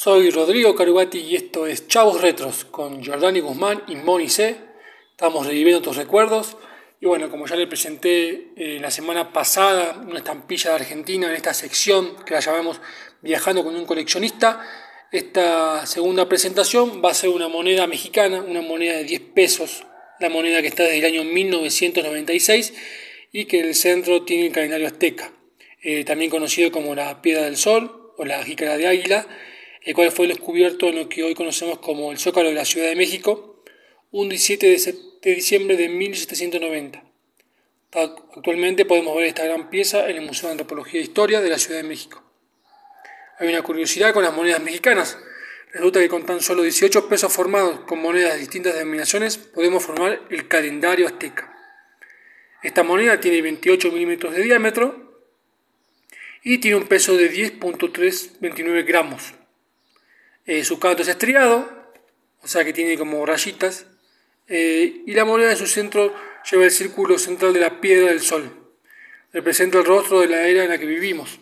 Soy Rodrigo Carugati y esto es Chavos Retros con Jordani Guzmán y Moni C. Estamos reviviendo tus recuerdos. Y bueno, como ya le presenté eh, la semana pasada, una estampilla de Argentina en esta sección que la llamamos Viajando con un coleccionista, esta segunda presentación va a ser una moneda mexicana, una moneda de 10 pesos, la moneda que está desde el año 1996 y que en el centro tiene el calendario azteca, eh, también conocido como la Piedra del Sol o la Jícara de Águila el cual fue descubierto en lo que hoy conocemos como el Zócalo de la Ciudad de México, un 17 de diciembre de 1790. Actualmente podemos ver esta gran pieza en el Museo de Antropología e Historia de la Ciudad de México. Hay una curiosidad con las monedas mexicanas. Resulta que con tan solo 18 pesos formados con monedas de distintas denominaciones podemos formar el calendario azteca. Esta moneda tiene 28 milímetros de diámetro y tiene un peso de 10.329 gramos. Eh, su canto es estriado, o sea que tiene como rayitas, eh, y la moneda en su centro lleva el círculo central de la piedra del sol. Representa el rostro de la era en la que vivimos.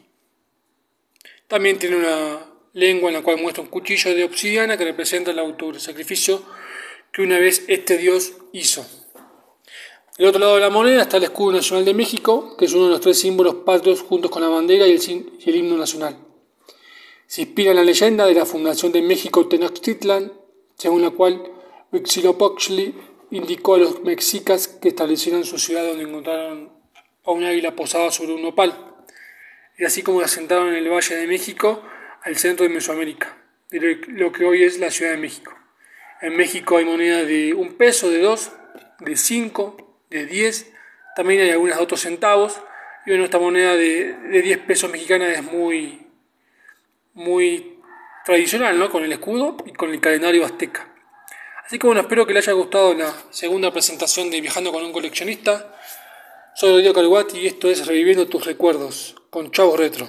También tiene una lengua en la cual muestra un cuchillo de obsidiana que representa el autor, sacrificio que una vez este dios hizo. Del otro lado de la moneda está el escudo nacional de México, que es uno de los tres símbolos patrios juntos con la bandera y el himno nacional. Se inspira en la leyenda de la fundación de México Tenochtitlan, según la cual Huitzilopochtli indicó a los mexicas que establecieran su ciudad donde encontraron a un águila posada sobre un nopal, y así como la asentaron en el Valle de México, al centro de Mesoamérica, de lo que hoy es la Ciudad de México. En México hay monedas de un peso, de dos, de cinco, de diez, también hay algunas de otros centavos, y bueno, esta moneda de, de 10 pesos mexicana es muy, muy tradicional, ¿no? Con el escudo y con el calendario azteca. Así que bueno, espero que les haya gustado la segunda presentación de Viajando con un coleccionista. Soy Rodrigo Calguati y esto es Reviviendo tus recuerdos con Chavo Retro.